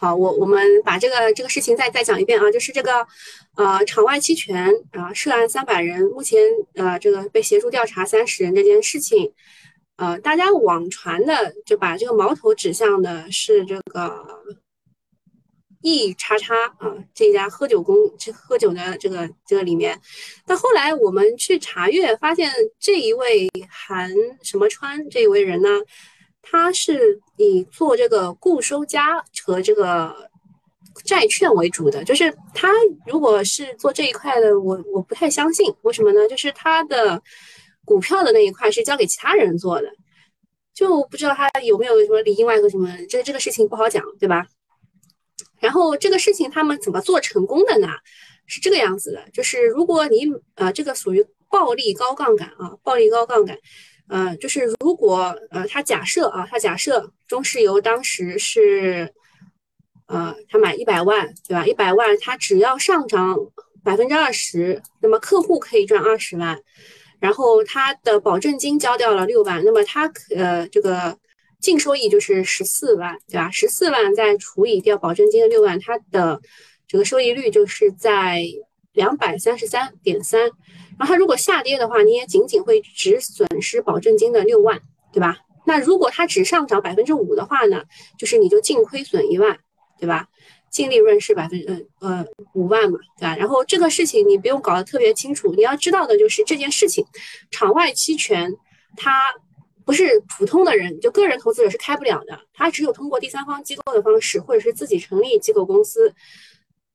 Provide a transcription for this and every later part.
好，我我们把这个这个事情再再讲一遍啊，就是这个呃场外期权啊涉案三百人，目前呃这个被协助调查三十人这件事情，呃大家网传的就把这个矛头指向的是这个。E 叉叉啊，这家喝酒公这喝酒的这个这个里面，但后来我们去查阅，发现这一位韩什么川这一位人呢，他是以做这个固收加和这个债券为主的，就是他如果是做这一块的，我我不太相信，为什么呢？就是他的股票的那一块是交给其他人做的，就不知道他有没有什么里应外合什么，这这个事情不好讲，对吧？然后这个事情他们怎么做成功的呢？是这个样子的，就是如果你呃这个属于暴力高杠杆啊，暴力高杠杆，呃就是如果呃他假设啊，他假设中石油当时是呃他买一百万对吧？一百万他只要上涨百分之二十，那么客户可以赚二十万，然后他的保证金交掉了六万，那么他呃这个。净收益就是十四万，对吧？十四万再除以掉保证金的六万，它的这个收益率就是在两百三十三点三。然后它如果下跌的话，你也仅仅会只损失保证金的六万，对吧？那如果它只上涨百分之五的话呢，就是你就净亏损一万，对吧？净利润是百分呃呃五万嘛，对吧？然后这个事情你不用搞得特别清楚，你要知道的就是这件事情，场外期权它。不是普通的人，就个人投资者是开不了的。他只有通过第三方机构的方式，或者是自己成立机构公司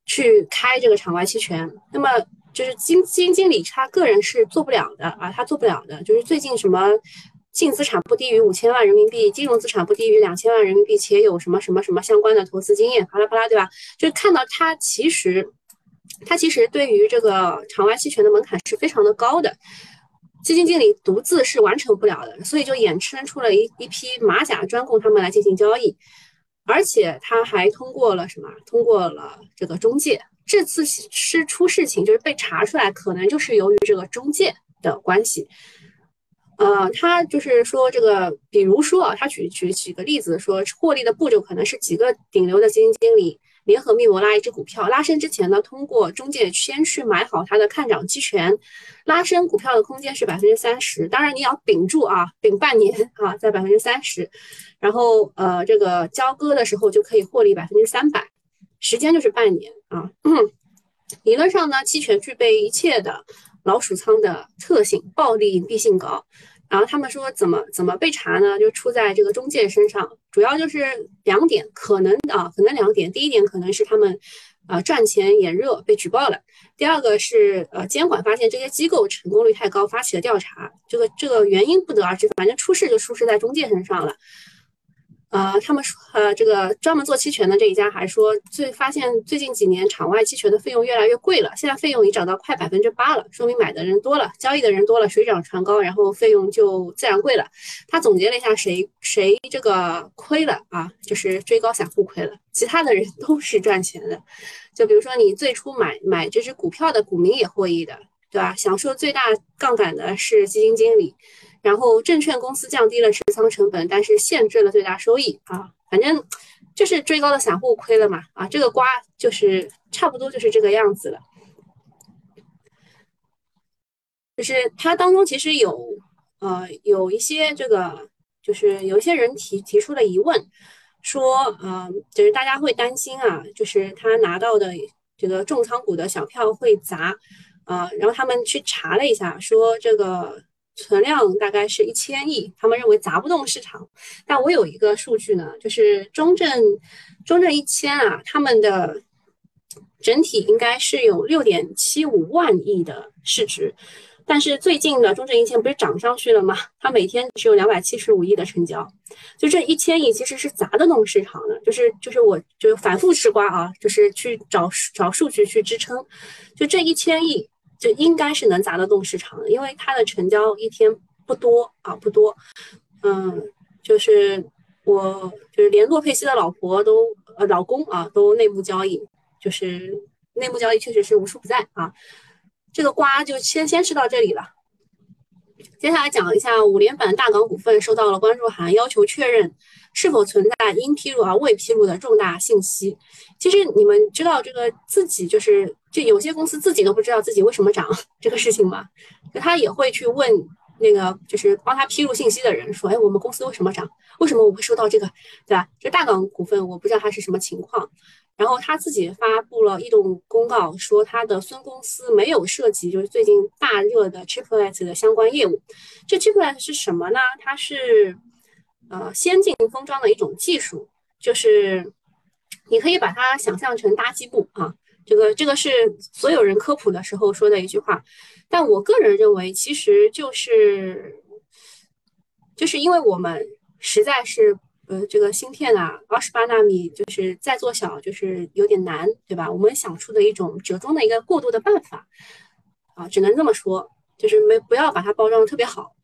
去开这个场外期权。那么就是基金经理他个人是做不了的啊，他做不了的。就是最近什么净资产不低于五千万人民币，金融资产不低于两千万人民币，且有什么什么什么相关的投资经验，巴拉巴拉，对吧？就看到他其实他其实对于这个场外期权的门槛是非常的高的。基金经理独自是完成不了的，所以就衍生出了一一批马甲专供他们来进行交易，而且他还通过了什么？通过了这个中介。这次是出事情，就是被查出来，可能就是由于这个中介的关系。呃，他就是说这个，比如说啊，他举举举个例子，说获利的步骤可能是几个顶流的基金经理。联合密谋拉一只股票，拉升之前呢，通过中介先去买好它的看涨期权，拉升股票的空间是百分之三十，当然你要顶住啊，顶半年啊，在百分之三十，然后呃这个交割的时候就可以获利百分之三百，时间就是半年啊。理论上呢，期权具备一切的老鼠仓的特性，暴利隐蔽性高。然后他们说怎么怎么被查呢？就出在这个中介身上，主要就是两点，可能啊，可能两点。第一点可能是他们，呃，赚钱眼热被举报了；第二个是呃，监管发现这些机构成功率太高，发起了调查。这个这个原因不得而知，反正出事就出事在中介身上了。呃，他们说，呃，这个专门做期权的这一家还说，最发现最近几年场外期权的费用越来越贵了，现在费用已涨到快百分之八了，说明买的人多了，交易的人多了，水涨船高，然后费用就自然贵了。他总结了一下，谁谁这个亏了啊？就是追高散户亏了，其他的人都是赚钱的。就比如说你最初买买这只股票的股民也获益的，对吧？享受最大杠杆的是基金经理。然后证券公司降低了持仓成本，但是限制了最大收益啊，反正就是追高的散户亏了嘛啊，这个瓜就是差不多就是这个样子了。就是它当中其实有呃有一些这个，就是有一些人提提出了疑问，说呃就是大家会担心啊，就是他拿到的这个重仓股的小票会砸啊，然后他们去查了一下，说这个。存量大概是一千亿，他们认为砸不动市场。但我有一个数据呢，就是中证中证一千啊，他们的整体应该是有六点七五万亿的市值。但是最近的中证一千不是涨上去了吗？它每天只有两百七十五亿的成交，就这一千亿其实是砸得动市场的。就是就是我就反复吃瓜啊，就是去找找数据去支撑，就这一千亿。就应该是能砸得动市场的，因为它的成交一天不多啊，不多。嗯，就是我就是连洛佩西的老婆都呃老公啊都内幕交易，就是内幕交易确实是无处不在啊。这个瓜就先先吃到这里了。接下来讲一下五连板大港股份收到了关注函，要求确认是否存在应披露而未披露的重大信息？其实你们知道这个自己就是就有些公司自己都不知道自己为什么涨这个事情吗？就他也会去问那个就是帮他披露信息的人说，哎，我们公司为什么涨？为什么我会收到这个，对吧？这大港股份我不知道它是什么情况。然后他自己发布了异动公告，说他的孙公司没有涉及就是最近大热的 Chiplet 的相关业务。这 Chiplet 是什么呢？它是呃先进封装的一种技术，就是你可以把它想象成搭积布啊。这个这个是所有人科普的时候说的一句话，但我个人认为，其实就是就是因为我们实在是。呃，这个芯片啊，二十八纳米就是再做小，就是有点难，对吧？我们想出的一种折中的一个过渡的办法啊，只能这么说，就是没不要把它包装的特别好。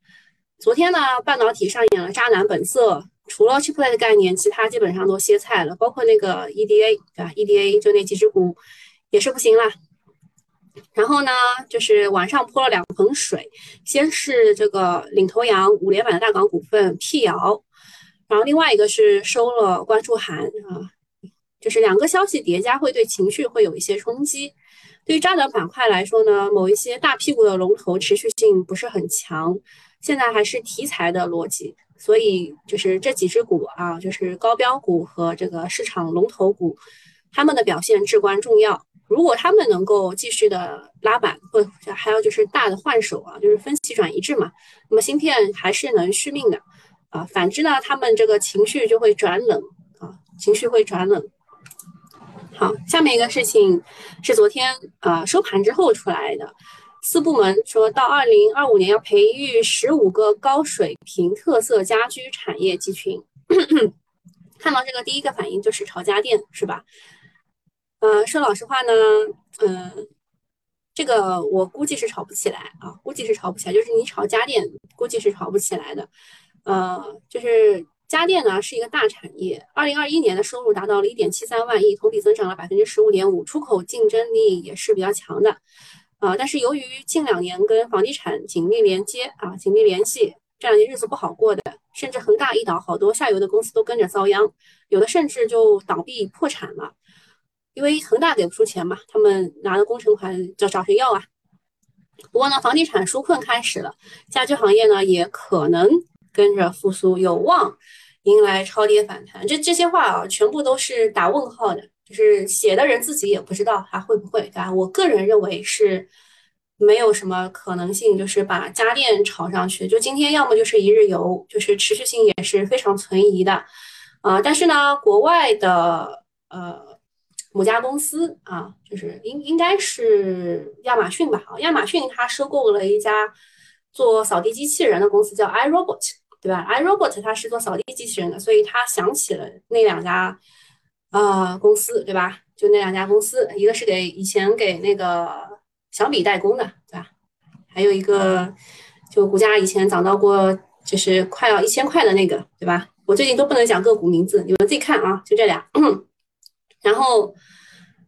昨天呢，半导体上演了渣男本色，除了 Chiplet 的概念，其他基本上都歇菜了，包括那个 EDA，对吧？EDA 就那几只股也是不行啦。然后呢，就是晚上泼了两盆水，先是这个领头羊五连板的大港股份辟谣。然后另外一个是收了关注函啊，就是两个消息叠加会对情绪会有一些冲击。对于渣男板块来说呢，某一些大屁股的龙头持续性不是很强，现在还是题材的逻辑，所以就是这几只股啊，就是高标股和这个市场龙头股，他们的表现至关重要。如果他们能够继续的拉板，或者还有就是大的换手啊，就是分歧转移制嘛，那么芯片还是能续命的。啊，反之呢，他们这个情绪就会转冷啊，情绪会转冷。好，下面一个事情是昨天啊收盘之后出来的，四部门说到二零二五年要培育十五个高水平特色家居产业集群。看到这个第一个反应就是炒家电，是吧？呃，说老实话呢，嗯，这个我估计是炒不起来啊，估计是炒不起来，就是你炒家电，估计是炒不起来的。呃，就是家电呢是一个大产业，二零二一年的收入达到了一点七三万亿，同比增长了百分之十五点五，出口竞争力也是比较强的。啊，但是由于近两年跟房地产紧密连接啊，紧密联系，这两年日子不好过的，甚至恒大一倒，好多下游的公司都跟着遭殃，有的甚至就倒闭破产了，因为恒大给不出钱嘛，他们拿的工程款找找谁要啊？不过呢，房地产纾困开始了，家居行业呢也可能。跟着复苏有望迎来超跌反弹，这这些话啊，全部都是打问号的，就是写的人自己也不知道还会不会，对吧？我个人认为是没有什么可能性，就是把家电炒上去。就今天要么就是一日游，就是持续性也是非常存疑的啊。但是呢，国外的呃某家公司啊，就是应应该是亚马逊吧？啊，亚马逊它收购了一家做扫地机器人的公司，叫 iRobot。对吧？iRobot 它是做扫地机器人的，所以他想起了那两家呃公司，对吧？就那两家公司，一个是给以前给那个小米代工的，对吧？还有一个就股价以前涨到过就是快要一千块的那个，对吧？我最近都不能讲个股名字，你们自己看啊，就这俩。然后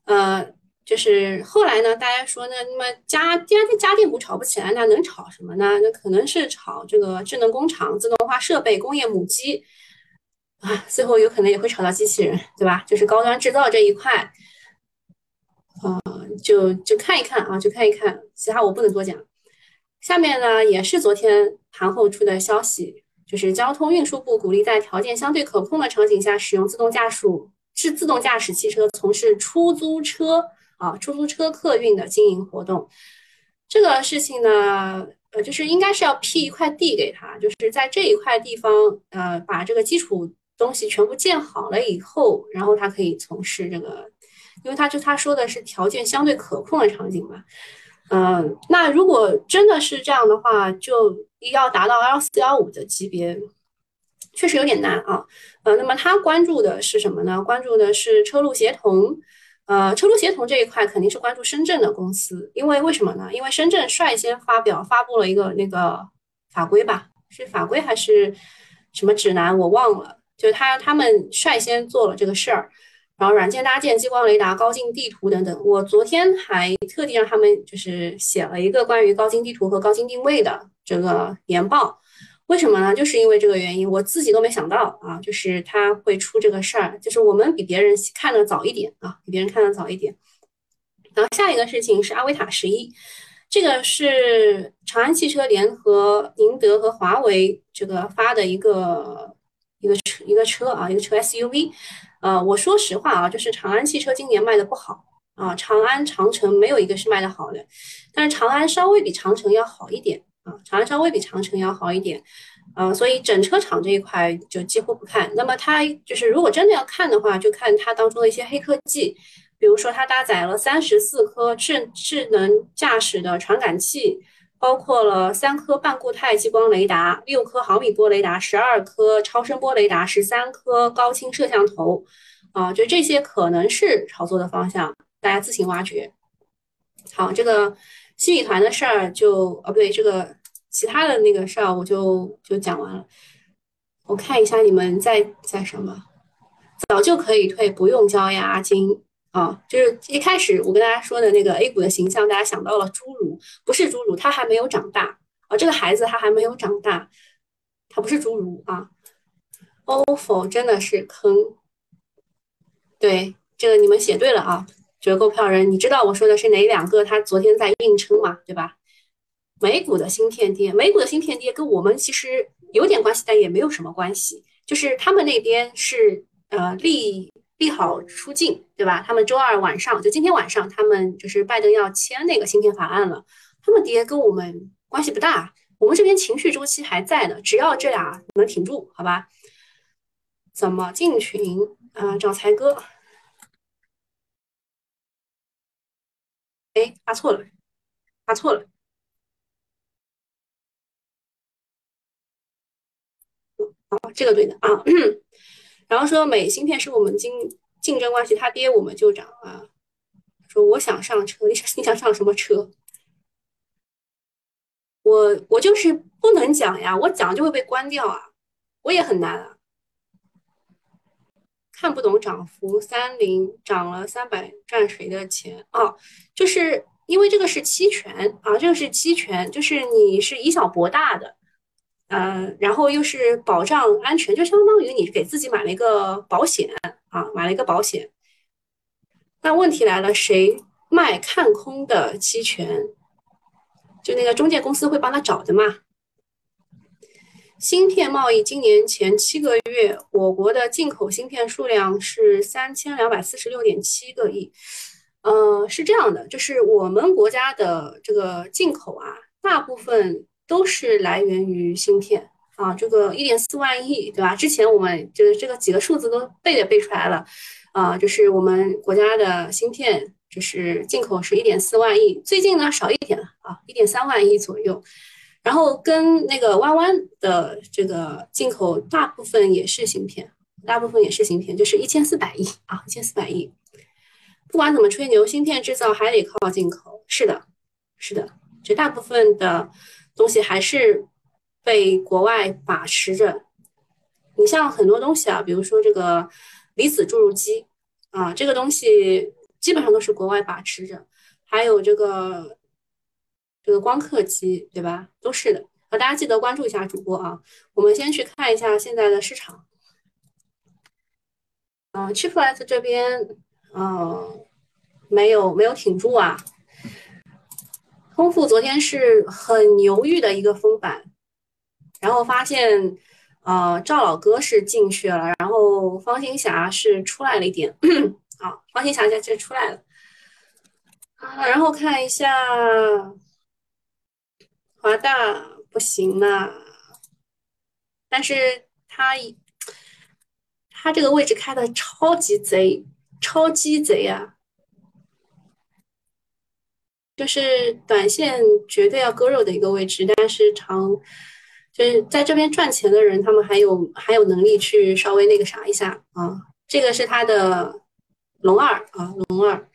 呃。就是后来呢，大家说呢，那么家家家电股炒不起来，那能炒什么呢？那可能是炒这个智能工厂、自动化设备、工业母机啊，最后有可能也会炒到机器人，对吧？就是高端制造这一块，呃，就就看一看啊，就看一看，其他我不能多讲。下面呢，也是昨天盘后出的消息，就是交通运输部鼓励在条件相对可控的场景下，使用自动驾驶是自动驾驶汽车从事出租车。啊，出租车客运的经营活动，这个事情呢，呃，就是应该是要批一块地给他，就是在这一块地方，呃，把这个基础东西全部建好了以后，然后他可以从事这个，因为他就他说的是条件相对可控的场景嘛，嗯，那如果真的是这样的话，就要达到 L 四幺五的级别，确实有点难啊，呃，那么他关注的是什么呢？关注的是车路协同。呃，车路协同这一块肯定是关注深圳的公司，因为为什么呢？因为深圳率先发表发布了一个那个法规吧，是法规还是什么指南，我忘了。就他他们率先做了这个事儿，然后软件搭建、激光雷达、高精地图等等。我昨天还特地让他们就是写了一个关于高精地图和高精定位的这个研报。为什么呢？就是因为这个原因，我自己都没想到啊，就是他会出这个事儿，就是我们比别人看的早一点啊，比别人看的早一点。然后下一个事情是阿维塔十一，这个是长安汽车联合宁德和华为这个发的一个一个车一个车啊，一个车 SUV。呃，我说实话啊，就是长安汽车今年卖的不好啊，长安、长城没有一个是卖的好的，但是长安稍微比长城要好一点啊，长安稍微比长城要好一点，呃，所以整车厂这一块就几乎不看。那么它就是如果真的要看的话，就看它当中的一些黑科技。比如说，它搭载了三十四颗智智能驾驶的传感器，包括了三颗半固态激光雷达、六颗毫米波雷达、十二颗超声波雷达、十三颗高清摄像头，啊，就这些可能是炒作的方向，大家自行挖掘。好，这个新米团的事儿就，哦不对，这个其他的那个事儿我就就讲完了。我看一下你们在在什么，早就可以退，不用交押金。啊，就是一开始我跟大家说的那个 A 股的形象，大家想到了侏儒，不是侏儒，他还没有长大啊，这个孩子他还没有长大，他不是侏儒啊。ofo 真的是坑，对，这个你们写对了啊，折扣票人，你知道我说的是哪两个？他昨天在硬撑嘛，对吧？美股的芯片跌，美股的芯片跌跟我们其实有点关系，但也没有什么关系，就是他们那边是呃利。利好出尽，对吧？他们周二晚上就今天晚上，他们就是拜登要签那个芯片法案了。他们跌跟我们关系不大，我们这边情绪周期还在呢。只要这俩能挺住，好吧？怎么进群啊？找才哥？哎，发错了，发错了。哦，这个对的啊。然后说美芯片是我们竞竞争关系，它跌我们就涨啊。说我想上车，你想你想上什么车？我我就是不能讲呀，我讲就会被关掉啊，我也很难啊。看不懂涨幅，三零涨了三百，赚谁的钱啊？就是因为这个是期权啊，这个是期权，就是你是以小博大的。呃，然后又是保障安全，就相当于你给自己买了一个保险啊，买了一个保险。那问题来了，谁卖看空的期权？就那个中介公司会帮他找的嘛？芯片贸易今年前七个月，我国的进口芯片数量是三千两百四十六点七个亿。呃，是这样的，就是我们国家的这个进口啊，大部分。都是来源于芯片啊，这个一点四万亿，对吧？之前我们就是这个几个数字都背也背出来了，啊，就是我们国家的芯片就是进口是一点四万亿，最近呢少一点了啊，一点三万亿左右。然后跟那个弯弯的这个进口大部分也是芯片，大部分也是芯片，就是一千四百亿啊，一千四百亿。不管怎么吹牛，芯片制造还得靠进口，是的，是的，绝大部分的。东西还是被国外把持着。你像很多东西啊，比如说这个离子注入机啊，这个东西基本上都是国外把持着。还有这个这个光刻机，对吧？都是的。啊，大家记得关注一下主播啊。我们先去看一下现在的市场。嗯，Chiplet 这边，嗯，没有没有挺住啊。丰富昨天是很犹豫的一个封板，然后发现，呃，赵老哥是进去了，然后方兴霞是出来了一点，好，方兴霞现在出来了，啊，然后看一下华大不行了，但是他他这个位置开的超级贼，超级贼啊！就是短线绝对要割肉的一个位置，但是长就是在这边赚钱的人，他们还有还有能力去稍微那个啥一下啊。这个是它的龙二啊，龙二。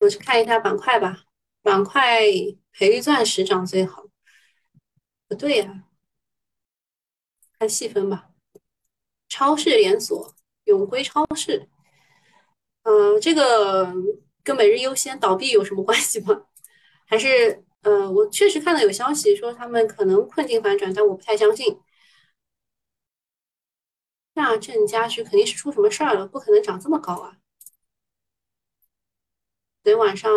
我去看一下板块吧，板块培育钻石涨最好。不对呀，看细分吧。超市连锁永辉超市，嗯，这个。跟每日优先倒闭有什么关系吗？还是呃，我确实看到有消息说他们可能困境反转，但我不太相信。大正家居肯定是出什么事儿了，不可能涨这么高啊！昨天晚上，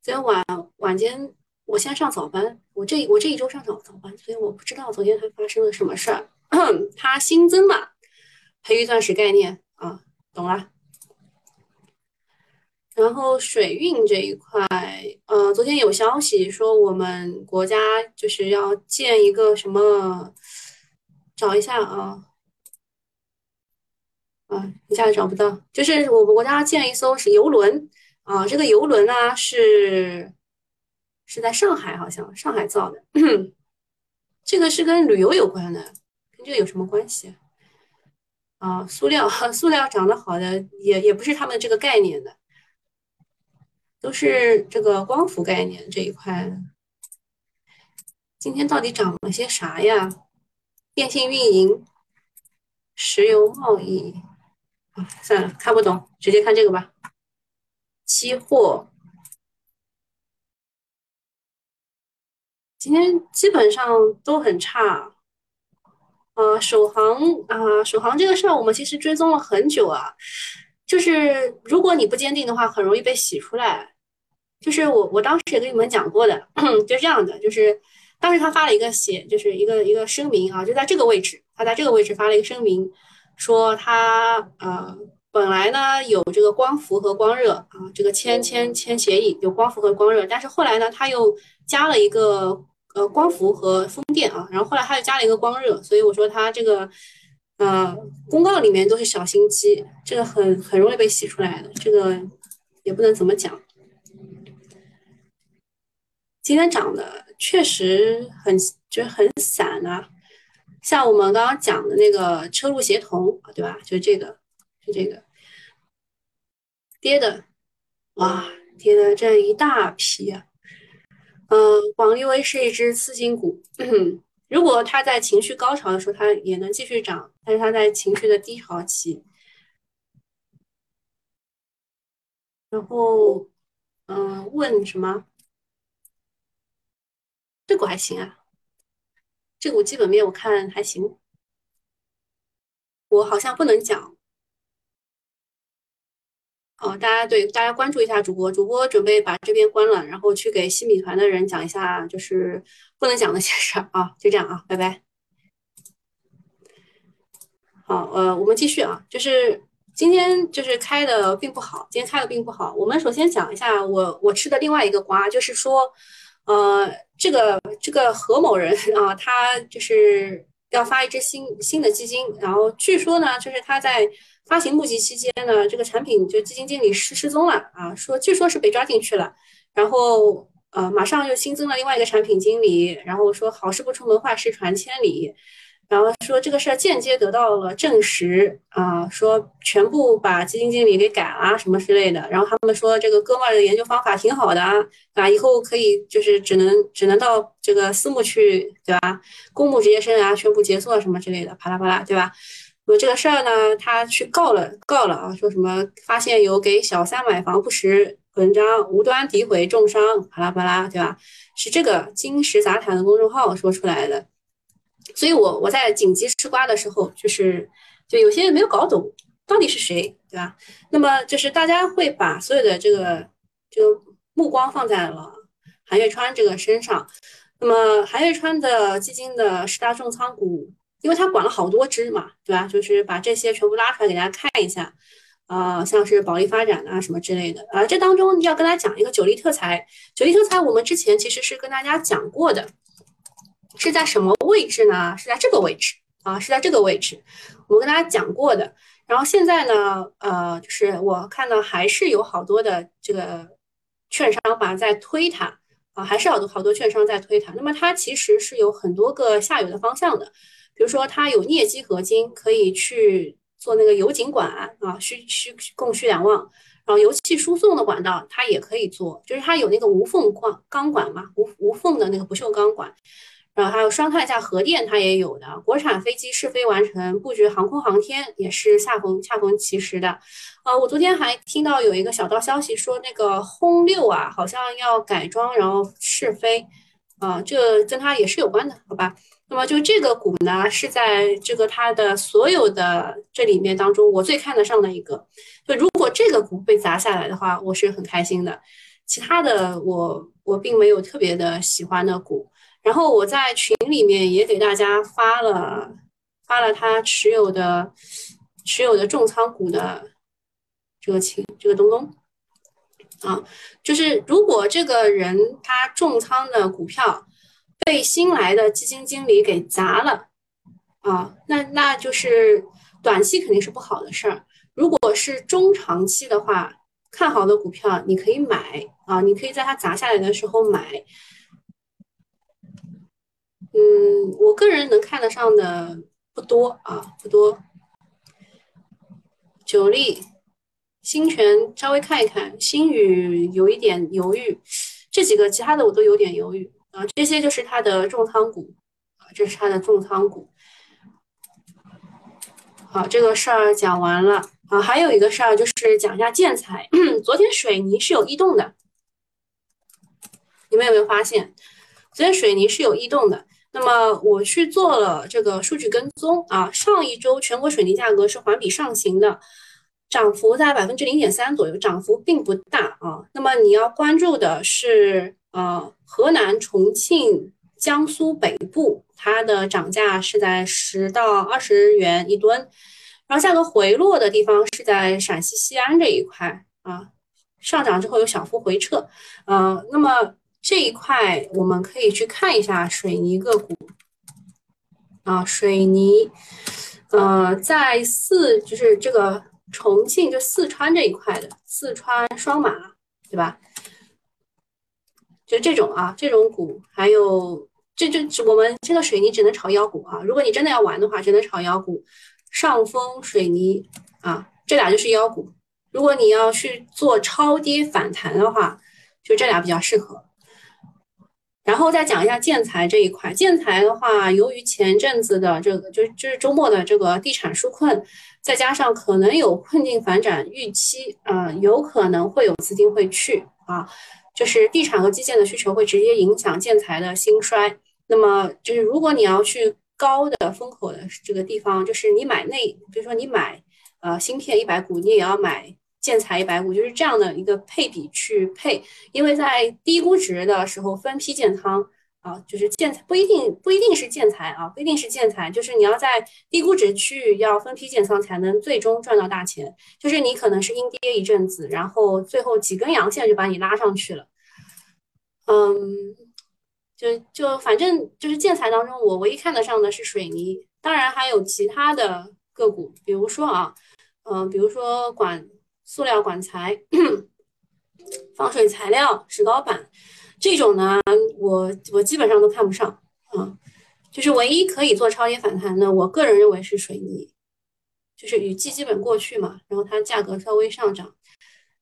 昨天晚晚间我先上早班，我这我这一周上早早班，所以我不知道昨天它发生了什么事儿。它新增了培育钻石概念啊，懂了。然后水运这一块，呃，昨天有消息说我们国家就是要建一个什么，找一下啊，啊，一下子找不到，就是我们国家建一艘是游轮啊，这个游轮呢是是在上海，好像上海造的，这个是跟旅游有关的，跟这个有什么关系啊？塑料，塑料长得好的也也不是他们这个概念的。都是这个光伏概念这一块，今天到底涨了些啥呀？电信运营、石油贸易，啊，算了，看不懂，直接看这个吧。期货今天基本上都很差，呃，首航啊，首航这个事儿我们其实追踪了很久啊，就是如果你不坚定的话，很容易被洗出来。就是我，我当时也跟你们讲过的，就是这样的，就是当时他发了一个写，就是一个一个声明啊，就在这个位置，他在这个位置发了一个声明，说他呃本来呢有这个光伏和光热啊，这个签签签协议有光伏和光热，但是后来呢他又加了一个呃光伏和风电啊，然后后来他又加了一个光热，所以我说他这个呃公告里面都是小心机，这个很很容易被洗出来的，这个也不能怎么讲。今天涨的确实很，就很散啊，像我们刚刚讲的那个车路协同，对吧？就这个，就这个跌的，哇，跌的这一大批啊。嗯，广利威是一只次新股，如果它在情绪高潮的时候，它也能继续涨，但是它在情绪的低潮期，然后，嗯，问什么？这股还行啊，这股基本面我看还行。我好像不能讲哦，大家对大家关注一下主播，主播准备把这边关了，然后去给西米团的人讲一下，就是不能讲那些事儿啊，就这样啊，拜拜。好，呃，我们继续啊，就是今天就是开的并不好，今天开的并不好。我们首先讲一下我我吃的另外一个瓜，就是说。呃，这个这个何某人啊，他就是要发一支新新的基金，然后据说呢，就是他在发行募集期间呢，这个产品就基金经理失失踪了啊，说据说是被抓进去了，然后呃，马上又新增了另外一个产品经理，然后说好事不出门，坏事传千里。然后说这个事儿间接得到了证实啊，说全部把基金经理给改了什么之类的。然后他们说这个哥们儿的研究方法挺好的啊，啊，以后可以就是只能只能到这个私募去，对吧？公募职业生涯全部结束什么之类的，啪啦啪啦，对吧？那么这个事儿呢，他去告了告了啊，说什么发现有给小三买房不实文章，无端诋毁重伤，啪啦啪啦，对吧？是这个金石杂谈的公众号说出来的。所以，我我在紧急吃瓜的时候，就是就有些人没有搞懂到底是谁，对吧？那么就是大家会把所有的这个这个目光放在了韩月川这个身上。那么韩月川的基金的十大重仓股，因为他管了好多只嘛，对吧？就是把这些全部拉出来给大家看一下，啊，像是保利发展啊什么之类的啊。这当中要跟大家讲一个九力特材，九力特材我们之前其实是跟大家讲过的。是在什么位置呢？是在这个位置啊，是在这个位置。我们跟大家讲过的。然后现在呢，呃，就是我看到还是有好多的这个券商吧在推它啊，还是好多好多券商在推它。那么它其实是有很多个下游的方向的，比如说它有镍基合金可以去做那个油井管啊，需需供需两旺。然后油气输送的管道它也可以做，就是它有那个无缝钢钢管嘛，无无缝的那个不锈钢管。然后还有双碳下核电，它也有的。国产飞机试飞完成，布局航空航天也是恰逢恰逢其时的。呃，我昨天还听到有一个小道消息说，那个轰六啊，好像要改装然后试飞，啊，这跟它也是有关的，好吧？那么就这个股呢，是在这个它的所有的这里面当中，我最看得上的一个。就如果这个股被砸下来的话，我是很开心的。其他的我我并没有特别的喜欢的股。然后我在群里面也给大家发了发了他持有的持有的重仓股的这个情这个东东啊，就是如果这个人他重仓的股票被新来的基金经理给砸了啊，那那就是短期肯定是不好的事儿。如果是中长期的话，看好的股票你可以买啊，你可以在它砸下来的时候买。嗯，我个人能看得上的不多啊，不多。九力、新泉稍微看一看，新宇有一点犹豫，这几个其他的我都有点犹豫啊。这些就是它的重仓股啊，这是它的重仓股。好，这个事儿讲完了啊，还有一个事儿就是讲一下建材。昨天水泥是有异动的，你们有没有发现？昨天水泥是有异动的。那么我去做了这个数据跟踪啊，上一周全国水泥价格是环比上行的，涨幅在百分之零点三左右，涨幅并不大啊。那么你要关注的是，呃，河南、重庆、江苏北部，它的涨价是在十到二十元一吨，然后价格回落的地方是在陕西西安这一块啊，上涨之后有小幅回撤，呃，那么。这一块我们可以去看一下水泥个股啊，水泥，呃，在四就是这个重庆就四川这一块的四川双马，对吧？就这种啊，这种股，还有这这我们这个水泥只能炒妖股啊。如果你真的要玩的话，只能炒妖股，上峰水泥啊，这俩就是妖股。如果你要去做超跌反弹的话，就这俩比较适合。然后再讲一下建材这一块，建材的话，由于前阵子的这个，就就是周末的这个地产纾困，再加上可能有困境反转预期，呃，有可能会有资金会去啊，就是地产和基建的需求会直接影响建材的兴衰。那么就是如果你要去高的风口的这个地方，就是你买那，比如说你买呃芯片一百股，你也要买。建材一百股就是这样的一个配比去配，因为在低估值的时候分批建仓啊，就是建材不一定不一定是建材啊，不一定是建材，就是你要在低估值区域要分批建仓才能最终赚到大钱。就是你可能是阴跌一阵子，然后最后几根阳线就把你拉上去了。嗯，就就反正就是建材当中，我唯一看得上的是水泥，当然还有其他的个股，比如说啊，嗯，比如说管。塑料管材、防水材料、石膏板这种呢，我我基本上都看不上啊。就是唯一可以做超跌反弹的，我个人认为是水泥，就是雨季基本过去嘛，然后它价格稍微上涨，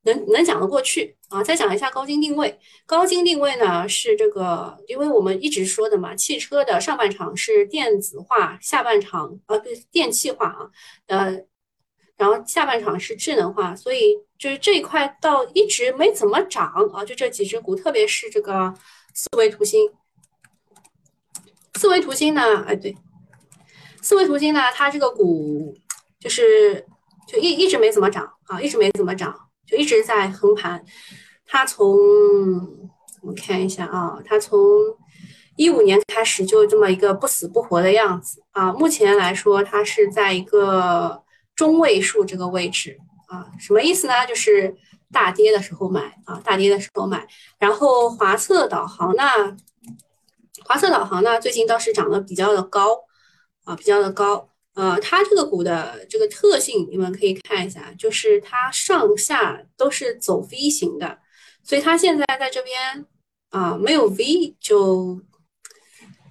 能能讲得过去啊。再讲一下高精定位，高精定位呢是这个，因为我们一直说的嘛，汽车的上半场是电子化，下半场啊不是电气化啊，呃。然后下半场是智能化，所以就是这一块到一直没怎么涨啊，就这几只股，特别是这个四维图新。四维图新呢，哎对，四维图新呢，它这个股就是就一一直没怎么涨啊，一直没怎么涨，就一直在横盘。它从我看一下啊，它从一五年开始就这么一个不死不活的样子啊，目前来说它是在一个。中位数这个位置啊，什么意思呢？就是大跌的时候买啊，大跌的时候买。然后华策导航呢，华策导航呢，最近倒是涨得比较的高啊，比较的高。呃，它这个股的这个特性，你们可以看一下，就是它上下都是走 V 型的，所以它现在在这边啊，没有 V 就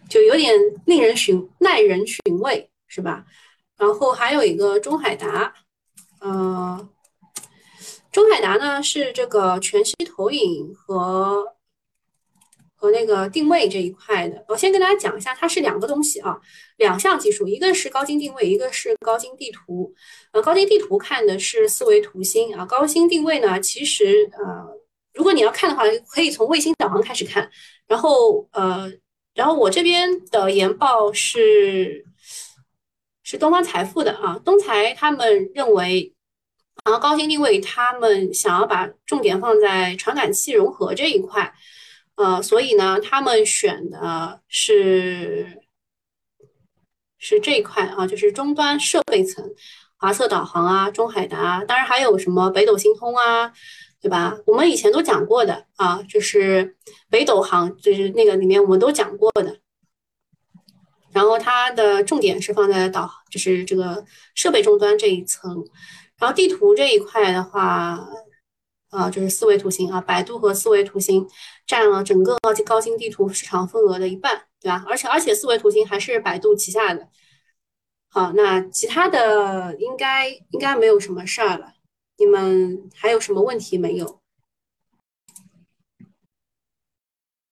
就有点令人寻耐人寻味，是吧？然后还有一个中海达，呃，中海达呢是这个全息投影和和那个定位这一块的。我先跟大家讲一下，它是两个东西啊，两项技术，一个是高精定位，一个是高精地图。呃，高精地图看的是四维图新啊，高精定位呢，其实呃，如果你要看的话，可以从卫星导航开始看。然后呃，然后我这边的研报是是东方财富的啊，东财他们认为。然后高精定位，他们想要把重点放在传感器融合这一块，呃，所以呢，他们选的是是这一块啊，就是终端设备层，华策导航啊，中海达，当然还有什么北斗星通啊，对吧？我们以前都讲过的啊，就是北斗航，就是那个里面我们都讲过的。然后它的重点是放在导，就是这个设备终端这一层。然后地图这一块的话，啊，就是四维图形啊，百度和四维图形占了整个高高精地图市场份额的一半，对吧？而且而且四维图形还是百度旗下的。好，那其他的应该应该没有什么事儿了。你们还有什么问题没有？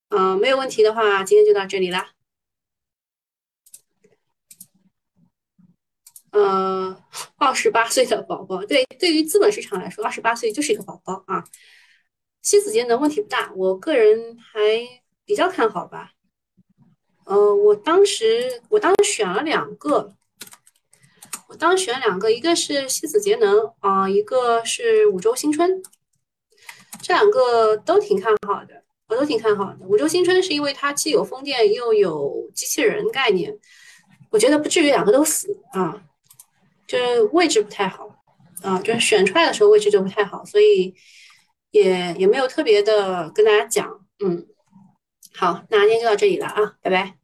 嗯，没有问题的话，今天就到这里啦。呃，二十八岁的宝宝，对，对于资本市场来说，二十八岁就是一个宝宝啊。新子节能问题不大，我个人还比较看好吧。呃，我当时我当时选了两个，我当时选两个，一个是西子节能啊，一个是五洲新春，这两个都挺看好的，我都挺看好的。五洲新春是因为它既有风电又有机器人概念，我觉得不至于两个都死啊。就是位置不太好啊，就是选出来的时候位置就不太好，所以也也没有特别的跟大家讲，嗯，好，那今天就到这里了啊，拜拜。